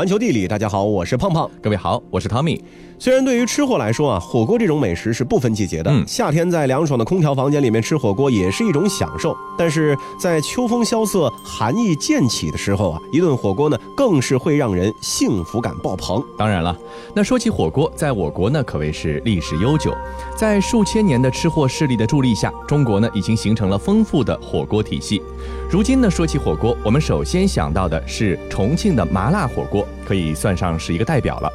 环球地理，大家好，我是胖胖。各位好，我是汤米。虽然对于吃货来说啊，火锅这种美食是不分季节的。嗯夏天在凉爽的空调房间里面吃火锅也是一种享受，但是在秋风萧瑟、寒意渐起的时候啊，一顿火锅呢，更是会让人幸福感爆棚。当然了，那说起火锅，在我国呢可谓是历史悠久，在数千年的吃货势力的助力下，中国呢已经形成了丰富的火锅体系。如今呢，说起火锅，我们首先想到的是重庆的麻辣火锅，可以算上是一个代表了。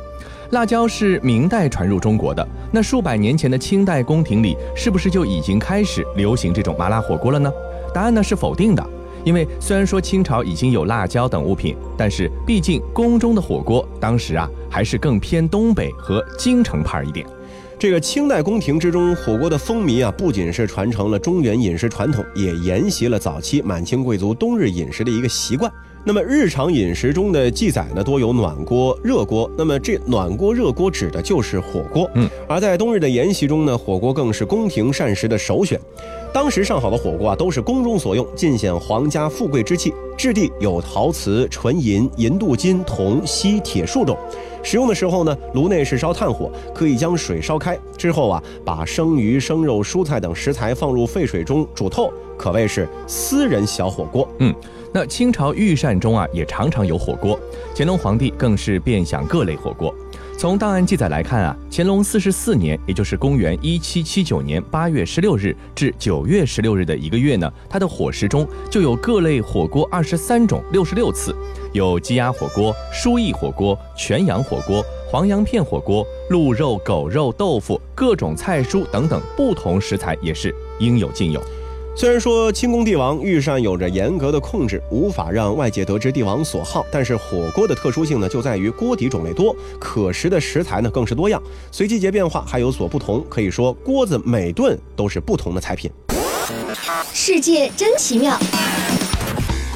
辣椒是明代传入中国的，那数百年前的清代宫廷里，是不是就已经开始流行这种麻辣火锅了呢？答案呢是否定的。因为虽然说清朝已经有辣椒等物品，但是毕竟宫中的火锅当时啊还是更偏东北和京城派一点。这个清代宫廷之中，火锅的风靡啊，不仅是传承了中原饮食传统，也沿袭了早期满清贵族冬日饮食的一个习惯。那么日常饮食中的记载呢，多有暖锅、热锅。那么这暖锅、热锅指的就是火锅。嗯，而在冬日的筵席中呢，火锅更是宫廷膳食的首选。当时上好的火锅啊，都是宫中所用，尽显皇家富贵之气。质地有陶瓷、纯银、银镀金、铜、锡、铁数种。使用的时候呢，炉内是烧炭火，可以将水烧开之后啊，把生鱼、生肉、蔬菜等食材放入沸水中煮透，可谓是私人小火锅。嗯，那清朝御膳中啊也常常有火锅，乾隆皇帝更是遍享各类火锅。从档案记载来看啊，乾隆四十四年，也就是公元一七七九年八月十六日至九月十六日的一个月呢，他的伙食中就有各类火锅二十三种六十六次，有鸡鸭火锅、蔬意火锅、全羊火锅、黄羊片火锅、鹿肉、狗肉、豆腐、各种菜蔬等等不同食材也是应有尽有。虽然说清宫帝王御膳有着严格的控制，无法让外界得知帝王所好，但是火锅的特殊性呢，就在于锅底种类多，可食的食材呢更是多样，随季节变化还有所不同。可以说，锅子每顿都是不同的菜品。世界真奇妙。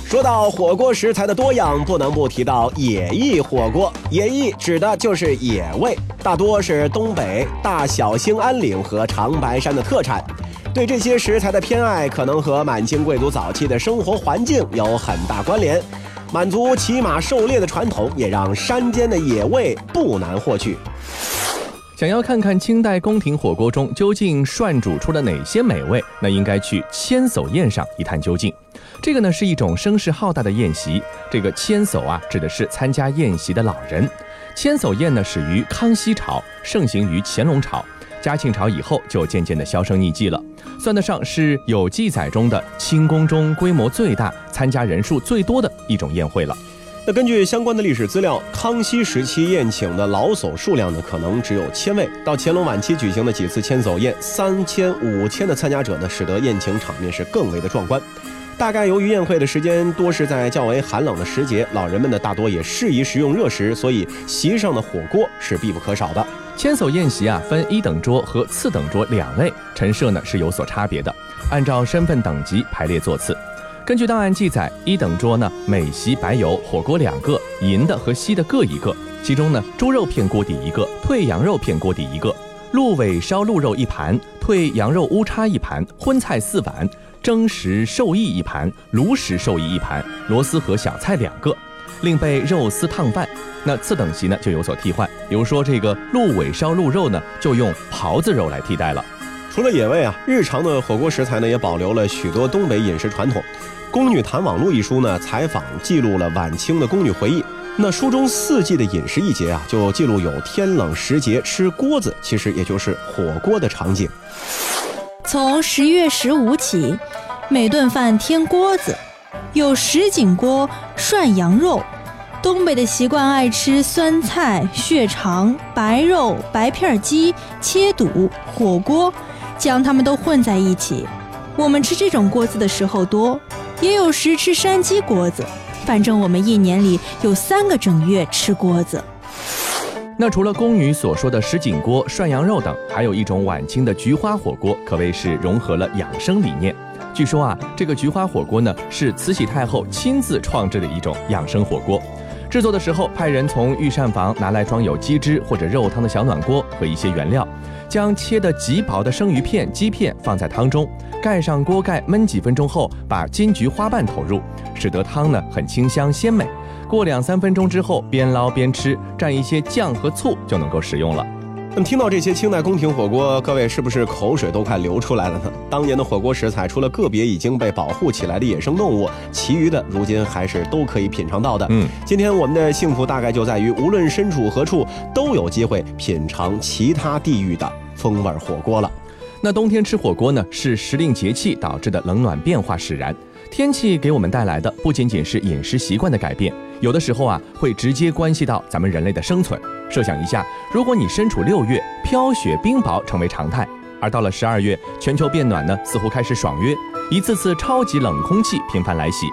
说到火锅食材的多样，不能不提到野意火锅。野意指的就是野味，大多是东北大小兴安岭和长白山的特产。对这些食材的偏爱，可能和满清贵族早期的生活环境有很大关联。满族骑马狩猎的传统，也让山间的野味不难获取。想要看看清代宫廷火锅中究竟涮煮出了哪些美味，那应该去千叟宴上一探究竟。这个呢是一种声势浩大的宴席，这个千叟啊指的是参加宴席的老人。千叟宴呢始于康熙朝，盛行于乾隆朝。嘉庆朝以后就渐渐的销声匿迹了，算得上是有记载中的清宫中规模最大、参加人数最多的一种宴会了。那根据相关的历史资料，康熙时期宴请的老叟数量呢，可能只有千位。到乾隆晚期举行的几次千叟宴，三千、五千的参加者呢，使得宴请场面是更为的壮观。大概由于宴会的时间多是在较为寒冷的时节，老人们呢大多也适宜食用热食，所以席上的火锅是必不可少的。千叟宴席啊，分一等桌和次等桌两类，陈设呢是有所差别的，按照身份等级排列座次。根据档案记载，一等桌呢每席摆有火锅两个，银的和锡的各一个，其中呢猪肉片锅底一个，退羊肉片锅底一个，鹿尾烧鹿肉一盘，退羊肉乌叉一盘，荤菜四碗，蒸食寿意一盘，卤食寿意一盘，螺丝和小菜两个。另备肉丝烫饭。那次等席呢就有所替换，比如说这个鹿尾烧鹿肉呢，就用狍子肉来替代了。除了野味啊，日常的火锅食材呢也保留了许多东北饮食传统。《宫女谈网录》一书呢，采访记录了晚清的宫女回忆。那书中四季的饮食一节啊，就记录有天冷时节吃锅子，其实也就是火锅的场景。从十月十五起，每顿饭添锅子，有什锦锅涮羊肉。东北的习惯爱吃酸菜、血肠、白肉、白片鸡、切肚、火锅，将它们都混在一起。我们吃这种锅子的时候多，也有时吃山鸡锅子。反正我们一年里有三个整月吃锅子。那除了宫女所说的什锦锅、涮羊肉等，还有一种晚清的菊花火锅，可谓是融合了养生理念。据说啊，这个菊花火锅呢，是慈禧太后亲自创制的一种养生火锅。制作的时候，派人从御膳房拿来装有鸡汁或者肉汤的小暖锅和一些原料，将切得极薄的生鱼片、鸡片放在汤中，盖上锅盖焖几分钟后，把金菊花瓣投入，使得汤呢很清香鲜美。过两三分钟之后，边捞边吃，蘸一些酱和醋就能够食用了。那么听到这些清代宫廷火锅，各位是不是口水都快流出来了呢？当年的火锅食材，除了个别已经被保护起来的野生动物，其余的如今还是都可以品尝到的。嗯，今天我们的幸福大概就在于，无论身处何处，都有机会品尝其他地域的风味火锅了。那冬天吃火锅呢，是时令节气导致的冷暖变化使然。天气给我们带来的不仅仅是饮食习惯的改变，有的时候啊，会直接关系到咱们人类的生存。设想一下，如果你身处六月，飘雪冰雹成为常态，而到了十二月，全球变暖呢，似乎开始爽约，一次次超级冷空气频繁来袭。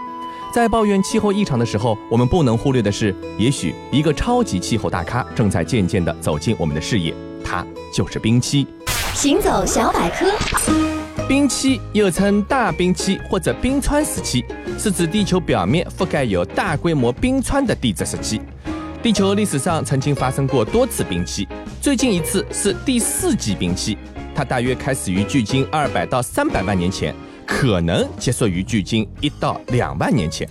在抱怨气候异常的时候，我们不能忽略的是，也许一个超级气候大咖正在渐渐地走进我们的视野，他就是冰期。行走小百科，冰期又称大冰期或者冰川时期，是指地球表面覆盖有大规模冰川的地质时期。地球历史上曾经发生过多次冰期，最近一次是第四纪冰期，它大约开始于距今二百到三百万年前，可能结束于距今一到两万年前。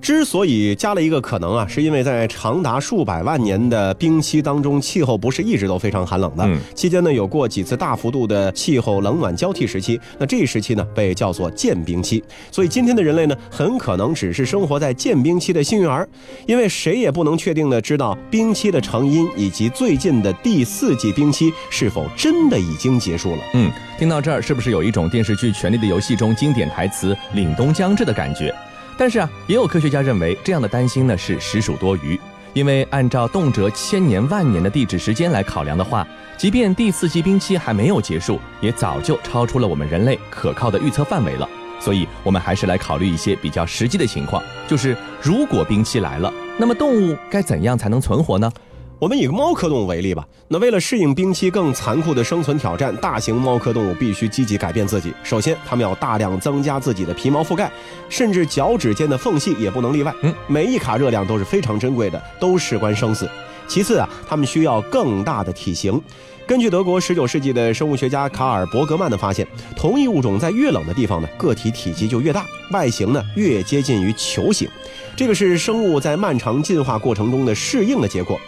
之所以加了一个可能啊，是因为在长达数百万年的冰期当中，气候不是一直都非常寒冷的。嗯期间呢，有过几次大幅度的气候冷暖交替时期。那这一时期呢，被叫做渐冰期。所以今天的人类呢，很可能只是生活在渐冰期的幸运儿，因为谁也不能确定的知道冰期的成因以及最近的第四季冰期是否真的已经结束了。嗯，听到这儿，是不是有一种电视剧《权力的游戏》中经典台词“凛冬将至”的感觉？但是啊，也有科学家认为这样的担心呢是实属多余，因为按照动辄千年万年的地质时间来考量的话，即便第四纪冰期还没有结束，也早就超出了我们人类可靠的预测范围了。所以，我们还是来考虑一些比较实际的情况，就是如果冰期来了，那么动物该怎样才能存活呢？我们以猫科动物为例吧。那为了适应冰期更残酷的生存挑战，大型猫科动物必须积极改变自己。首先，它们要大量增加自己的皮毛覆盖，甚至脚趾间的缝隙也不能例外。嗯，每一卡热量都是非常珍贵的，都事关生死。其次啊，它们需要更大的体型。根据德国19世纪的生物学家卡尔伯格曼的发现，同一物种在越冷的地方呢，个体体积就越大，外形呢越接近于球形。这个是生物在漫长进化过程中的适应的结果。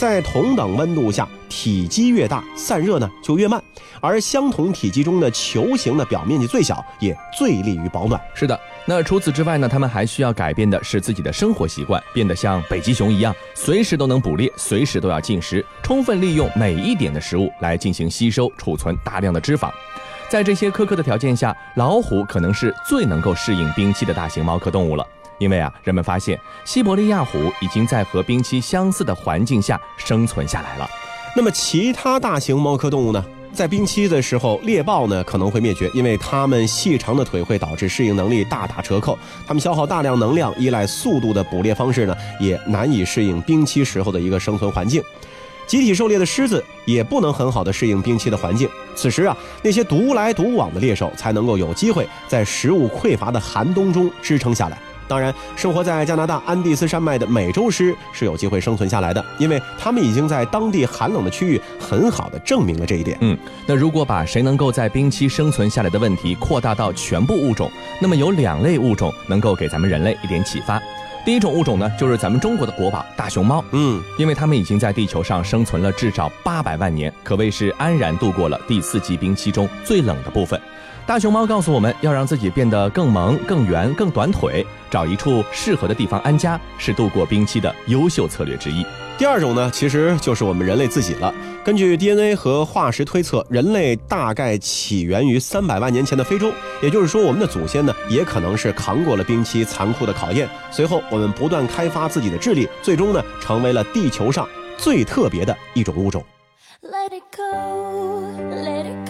在同等温度下，体积越大，散热呢就越慢，而相同体积中的球形的表面积最小，也最利于保暖。是的，那除此之外呢，它们还需要改变的是自己的生活习惯，变得像北极熊一样，随时都能捕猎，随时都要进食，充分利用每一点的食物来进行吸收、储存大量的脂肪。在这些苛刻的条件下，老虎可能是最能够适应冰期的大型猫科动物了。因为啊，人们发现西伯利亚虎已经在和冰期相似的环境下生存下来了。那么其他大型猫科动物呢？在冰期的时候，猎豹呢可能会灭绝，因为它们细长的腿会导致适应能力大打折扣。它们消耗大量能量，依赖速度的捕猎方式呢，也难以适应冰期时候的一个生存环境。集体狩猎的狮子也不能很好的适应冰期的环境。此时啊，那些独来独往的猎手才能够有机会在食物匮乏的寒冬中支撑下来。当然，生活在加拿大安第斯山脉的美洲狮是有机会生存下来的，因为它们已经在当地寒冷的区域很好的证明了这一点。嗯，那如果把谁能够在冰期生存下来的问题扩大到全部物种，那么有两类物种能够给咱们人类一点启发。第一种物种呢，就是咱们中国的国宝大熊猫，嗯，因为它们已经在地球上生存了至少八百万年，可谓是安然度过了第四纪冰期中最冷的部分。大熊猫告诉我们要让自己变得更萌、更圆、更短腿，找一处适合的地方安家，是度过冰期的优秀策略之一。第二种呢，其实就是我们人类自己了。根据 DNA 和化石推测，人类大概起源于三百万年前的非洲，也就是说，我们的祖先呢，也可能是扛过了冰期残酷的考验。随后，我们不断开发自己的智力，最终呢，成为了地球上最特别的一种物种。Let it go, let it go.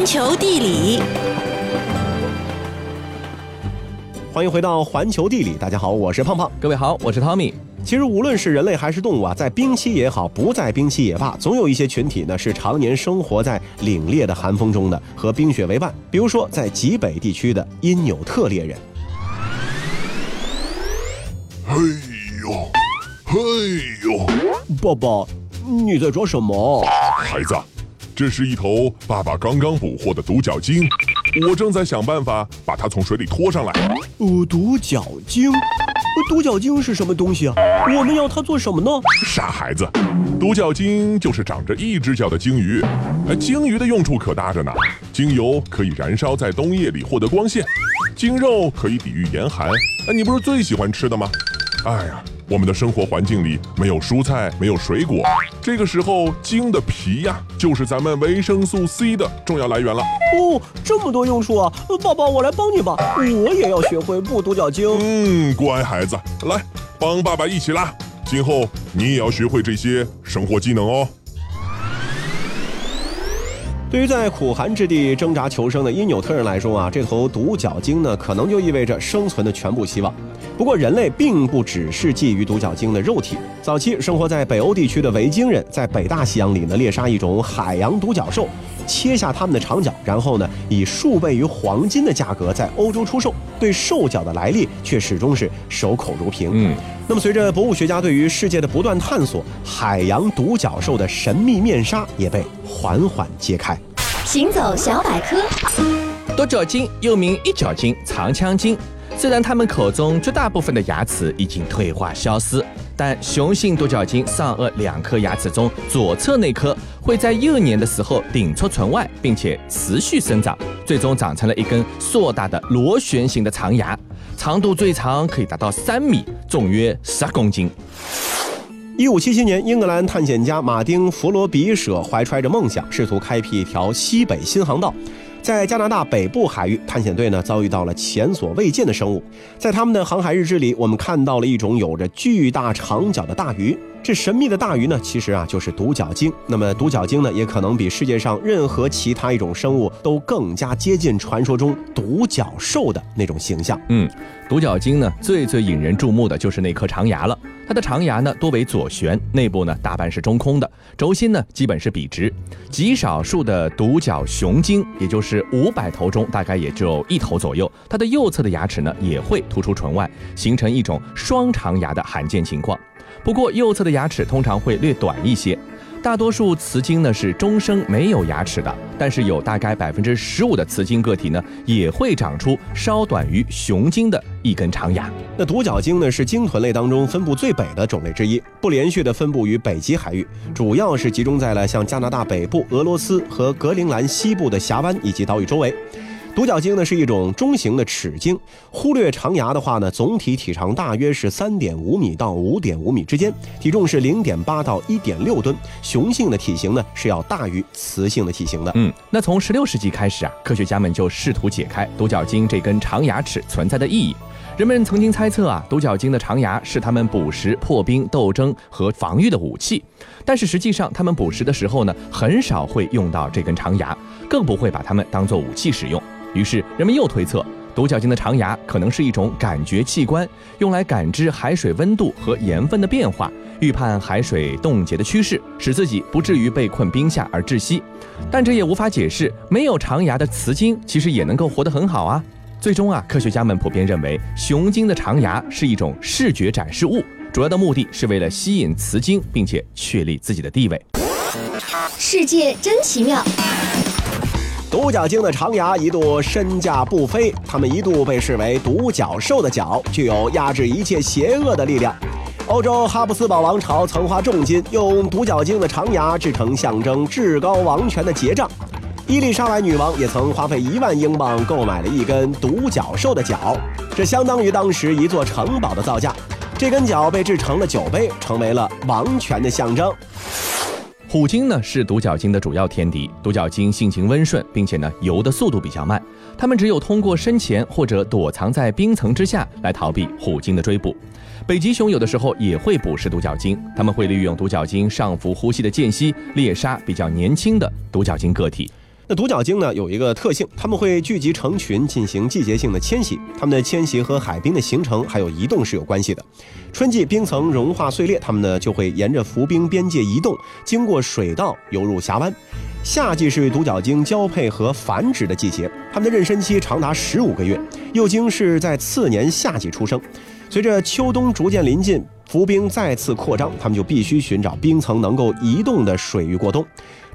环球地理，欢迎回到环球地理，大家好，我是胖胖。各位好，我是 Tommy。其实无论是人类还是动物啊，在冰期也好，不在冰期也罢，总有一些群体呢是常年生活在凛冽的寒风中的，和冰雪为伴。比如说，在极北地区的因纽特猎人。嘿呦，嘿呦，爸爸，你在抓什么？孩子，这是一头爸爸刚刚捕获的独角鲸，我正在想办法把它从水里拖上来。呃，独角鲸。呃独角鲸是什么东西啊？我们要它做什么呢？傻孩子，独角鲸就是长着一只脚的鲸鱼。哎，鲸鱼的用处可大着呢，鲸油可以燃烧在冬夜里获得光线，鲸肉可以抵御严寒。哎，你不是最喜欢吃的吗？哎呀，我们的生活环境里没有蔬菜，没有水果，这个时候鲸的皮呀，就是咱们维生素 C 的重要来源了。哦，这么多用处啊！呃爸爸，我来帮你吧，我也要学会不独角鲸。嗯，乖孩子，来帮爸爸一起拉。今后你也要学会这些生活技能哦。对于在苦寒之地挣扎求生的因纽特人来说啊，这头独角鲸呢，可能就意味着生存的全部希望。不过，人类并不只是觊觎独角鲸的肉体。早期生活在北欧地区的维京人，在北大西洋里呢猎杀一种海洋独角兽，切下它们的长角，然后呢以数倍于黄金的价格在欧洲出售。对兽角的来历却始终是守口如瓶。嗯，那么随着博物学家对于世界的不断探索，海洋独角兽的神秘面纱也被缓缓揭开。行走小百科，独角鲸又名一角鲸、长腔鲸。虽然它们口中绝大部分的牙齿已经退化消失，但雄性独角鲸上颚两颗牙齿中左侧那颗会在幼年的时候顶出唇外，并且持续生长，最终长成了一根硕大的螺旋形的长牙，长度最长可以达到三米，重约十公斤。一五七七年，英格兰探险家马丁·弗罗比舍怀揣着梦想，试图开辟一条西北新航道。在加拿大北部海域，探险队呢遭遇到了前所未见的生物。在他们的航海日志里，我们看到了一种有着巨大长角的大鱼。这神秘的大鱼呢，其实啊就是独角鲸。那么独角鲸呢，也可能比世界上任何其他一种生物都更加接近传说中独角兽的那种形象。嗯，独角鲸呢最最引人注目的就是那颗长牙了。它的长牙呢多为左旋，内部呢大半是中空的，轴心呢基本是笔直。极少数的独角雄鲸，也就是五百头中大概也就一头左右，它的右侧的牙齿呢也会突出唇外，形成一种双长牙的罕见情况。不过右侧的牙齿通常会略短一些。大多数雌鲸呢是终生没有牙齿的，但是有大概百分之十五的雌鲸个体呢也会长出稍短于雄鲸的一根长牙。那独角鲸呢是鲸豚类当中分布最北的种类之一，不连续的分布于北极海域，主要是集中在了像加拿大北部、俄罗斯和格陵兰西部的峡湾以及岛屿周围。独角鲸呢是一种中型的齿鲸，忽略长牙的话呢，总体体长大约是三点五米到五点五米之间，体重是零点八到一点六吨。雄性的体型呢是要大于雌性的体型的。嗯，那从十六世纪开始啊，科学家们就试图解开独角鲸这根长牙齿存在的意义。人们曾经猜测啊，独角鲸的长牙是它们捕食、破冰、斗争和防御的武器，但是实际上，它们捕食的时候呢，很少会用到这根长牙，更不会把它们当做武器使用。于是，人们又推测，独角鲸的长牙可能是一种感觉器官，用来感知海水温度和盐分的变化，预判海水冻结的趋势，使自己不至于被困冰下而窒息。但这也无法解释，没有长牙的雌鲸其实也能够活得很好啊。最终啊，科学家们普遍认为，雄鲸的长牙是一种视觉展示物，主要的目的是为了吸引雌鲸，并且确立自己的地位。世界真奇妙。独角鲸的长牙一度身价不菲，它们一度被视为独角兽的角，具有压制一切邪恶的力量。欧洲哈布斯堡王朝曾花重金用独角鲸的长牙制成象征至高王权的结账。伊丽莎白女王也曾花费一万英镑购买了一根独角兽的角，这相当于当时一座城堡的造价。这根角被制成了酒杯，成为了王权的象征。虎鲸呢是独角鲸的主要天敌。独角鲸性情温顺，并且呢游的速度比较慢，它们只有通过深潜或者躲藏在冰层之下来逃避虎鲸的追捕。北极熊有的时候也会捕食独角鲸，它们会利用独角鲸上浮呼吸的间隙猎杀比较年轻的独角鲸个体。那独角鲸呢有一个特性，它们会聚集成群进行季节性的迁徙。它们的迁徙和海冰的形成还有移动是有关系的。春季冰层融化碎裂，它们呢就会沿着浮冰边界移动，经过水道游入峡湾。夏季是独角鲸交配和繁殖的季节，它们的妊娠期长达十五个月。幼鲸是在次年夏季出生。随着秋冬逐渐临近，浮冰再次扩张，它们就必须寻找冰层能够移动的水域过冬。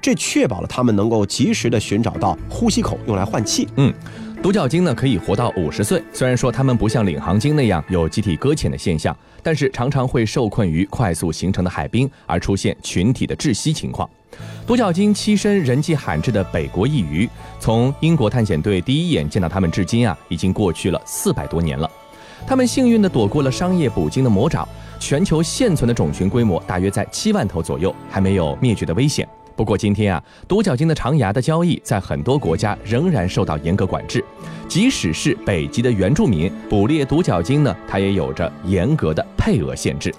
这确保了它们能够及时的寻找到呼吸口，用来换气。嗯，独角鲸呢可以活到五十岁。虽然说它们不像领航鲸那样有集体搁浅的现象，但是常常会受困于快速形成的海冰，而出现群体的窒息情况。独角鲸栖身人迹罕至的北国一隅，从英国探险队第一眼见到它们至今啊，已经过去了四百多年了。它们幸运地躲过了商业捕鲸的魔爪，全球现存的种群规模大约在七万头左右，还没有灭绝的危险。不过今天啊，独角鲸的长牙的交易在很多国家仍然受到严格管制，即使是北极的原住民捕猎独角鲸呢，它也有着严格的配额限制。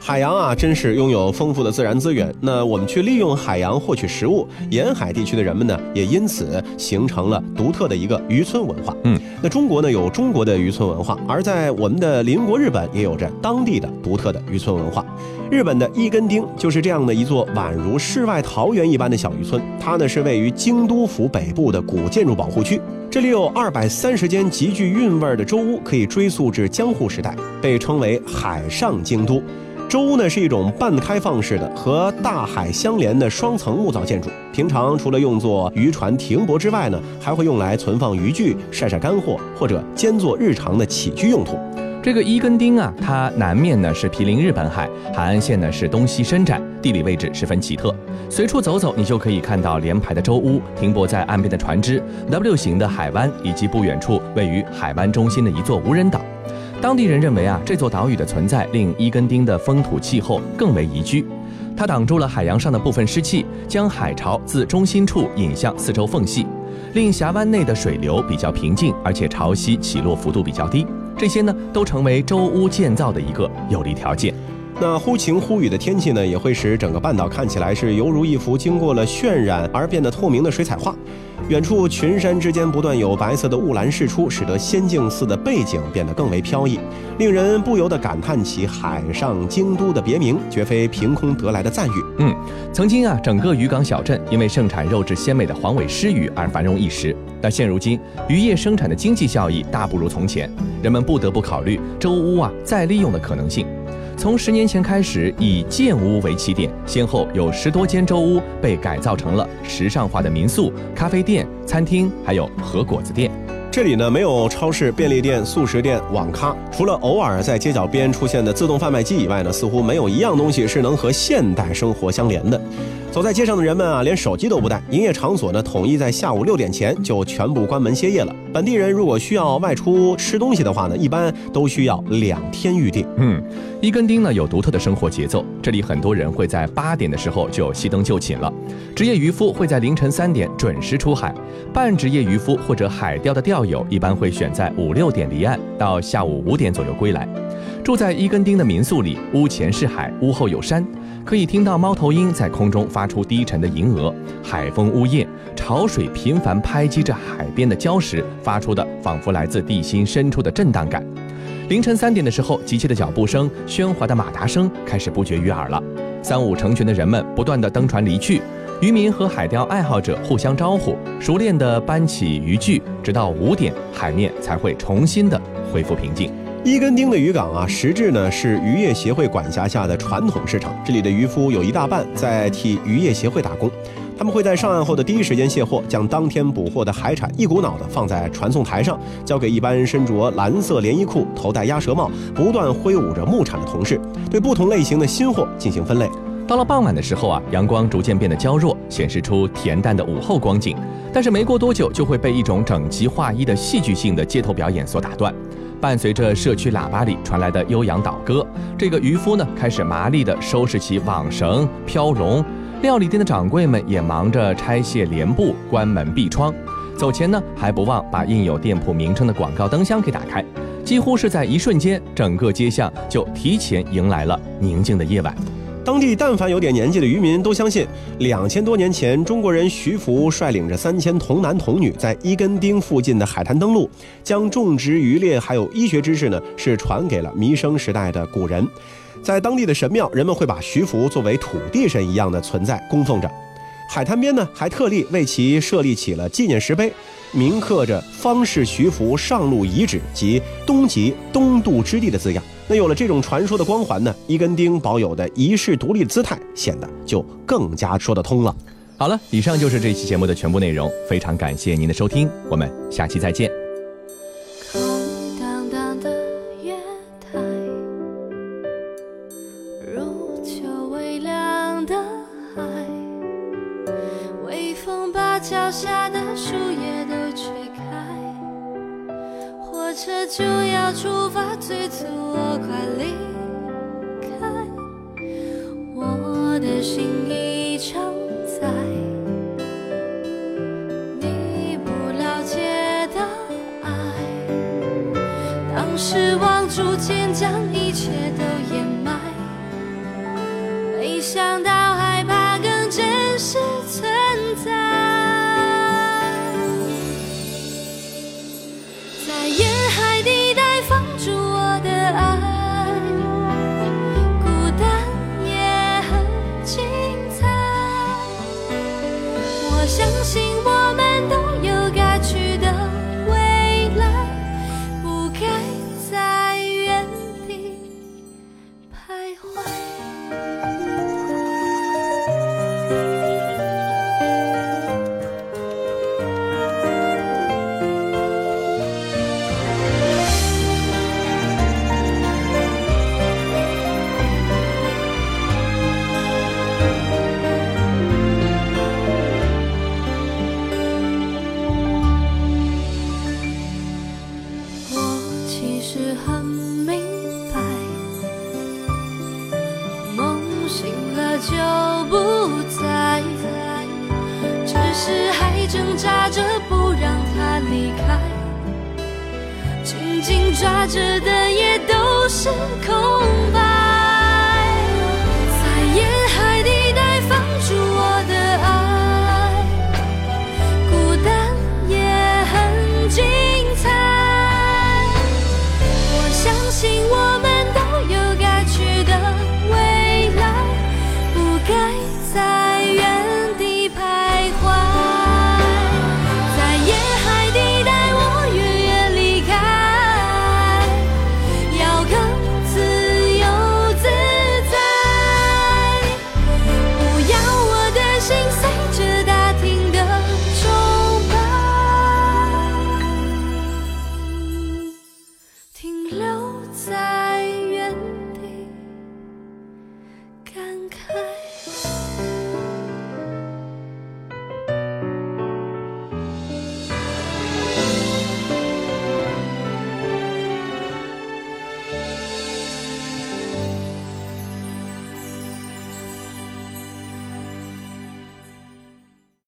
海洋啊，真是拥有丰富的自然资源。那我们去利用海洋获取食物，沿海地区的人们呢，也因此形成了独特的一个渔村文化。嗯，那中国呢有中国的渔村文化，而在我们的邻国日本也有着当地的独特的渔村文化。日本的伊根町就是这样的一座宛如世外桃源一般的小渔村，它呢是位于京都府北部的古建筑保护区，这里有二百三十间极具韵味的舟屋，可以追溯至江户时代，被称为海上京都。舟屋呢是一种半开放式的和大海相连的双层木造建筑，平常除了用作渔船停泊之外呢，还会用来存放渔具、晒晒干货或者兼做日常的起居用途。这个伊根町啊，它南面呢是毗邻日本海，海岸线呢是东西伸展，地理位置十分奇特。随处走走，你就可以看到连排的舟屋、停泊在岸边的船只、W 型的海湾，以及不远处位于海湾中心的一座无人岛。当地人认为啊，这座岛屿的存在令伊根丁的风土气候更为宜居。它挡住了海洋上的部分湿气，将海潮自中心处引向四周缝隙，令峡湾内的水流比较平静，而且潮汐起落幅度比较低。这些呢，都成为舟屋建造的一个有利条件。那忽晴忽雨的天气呢，也会使整个半岛看起来是犹如一幅经过了渲染而变得透明的水彩画。远处群山之间不断有白色的雾岚释出，使得仙境似的背景变得更为飘逸，令人不由得感叹起“海上京都”的别名，绝非凭空得来的赞誉。嗯，曾经啊，整个渔港小镇因为盛产肉质鲜美的黄尾狮鱼而繁荣一时，但现如今渔业生产的经济效益大不如从前，人们不得不考虑周屋啊再利用的可能性。从十年前开始，以建屋为起点，先后有十多间周屋被改造成了时尚化的民宿、咖啡店、餐厅，还有和果子店。这里呢没有超市、便利店、速食店、网咖，除了偶尔在街角边出现的自动贩卖机以外呢，似乎没有一样东西是能和现代生活相连的。走在街上的人们啊，连手机都不带。营业场所呢，统一在下午六点前就全部关门歇业了。本地人如果需要外出吃东西的话呢，一般都需要两天预定。嗯，一根钉呢有独特的生活节奏，这里很多人会在八点的时候就熄灯就寝了。职业渔夫会在凌晨三点准时出海，半职业渔夫或者海钓的钓友一般会选在五六点离岸，到下午五点左右归来。住在伊根町的民宿里，屋前是海，屋后有山。可以听到猫头鹰在空中发出低沉的吟额，海风呜咽，潮水频繁拍击着海边的礁石，发出的仿佛来自地心深处的震荡感。凌晨三点的时候，急切的脚步声、喧哗的马达声开始不绝于耳了。三五成群的人们不断的登船离去，渔民和海钓爱好者互相招呼，熟练的搬起渔具，直到五点，海面才会重新的恢复平静。伊根丁的渔港啊，实质呢是渔业协会管辖下的传统市场，这里的渔夫有一大半在替渔业协会打工。他们会在上岸后的第一时间卸货，将当天捕获的海产一股脑的放在传送台上，交给一般身着蓝色连衣裤、头戴鸭舌帽、不断挥舞着木铲的同事，对不同类型的新货进行分类。到了傍晚的时候啊，阳光逐渐变得娇弱，显示出恬淡的午后光景。但是没过多久，就会被一种整齐划一的戏剧性的街头表演所打断。伴随着社区喇叭里传来的悠扬倒歌，这个渔夫呢开始麻利地收拾起网绳、飘笼。料理店的掌柜们也忙着拆卸帘布、关门闭窗，走前呢还不忘把印有店铺名称的广告灯箱给打开。几乎是在一瞬间，整个街巷就提前迎来了宁静的夜晚。当地但凡有点年纪的渔民都相信，两千多年前，中国人徐福率领着三千童男童女在伊根丁附近的海滩登陆，将种植渔猎还有医学知识呢，是传给了弥生时代的古人。在当地的神庙，人们会把徐福作为土地神一样的存在供奉着。海滩边呢，还特地为其设立起了纪念石碑，铭刻着“方士徐福上路遗址”及“东极东渡之地”的字样。那有了这种传说的光环呢，伊根丁保有的遗世独立姿态显得就更加说得通了。好了，以上就是这期节目的全部内容，非常感谢您的收听，我们下期再见。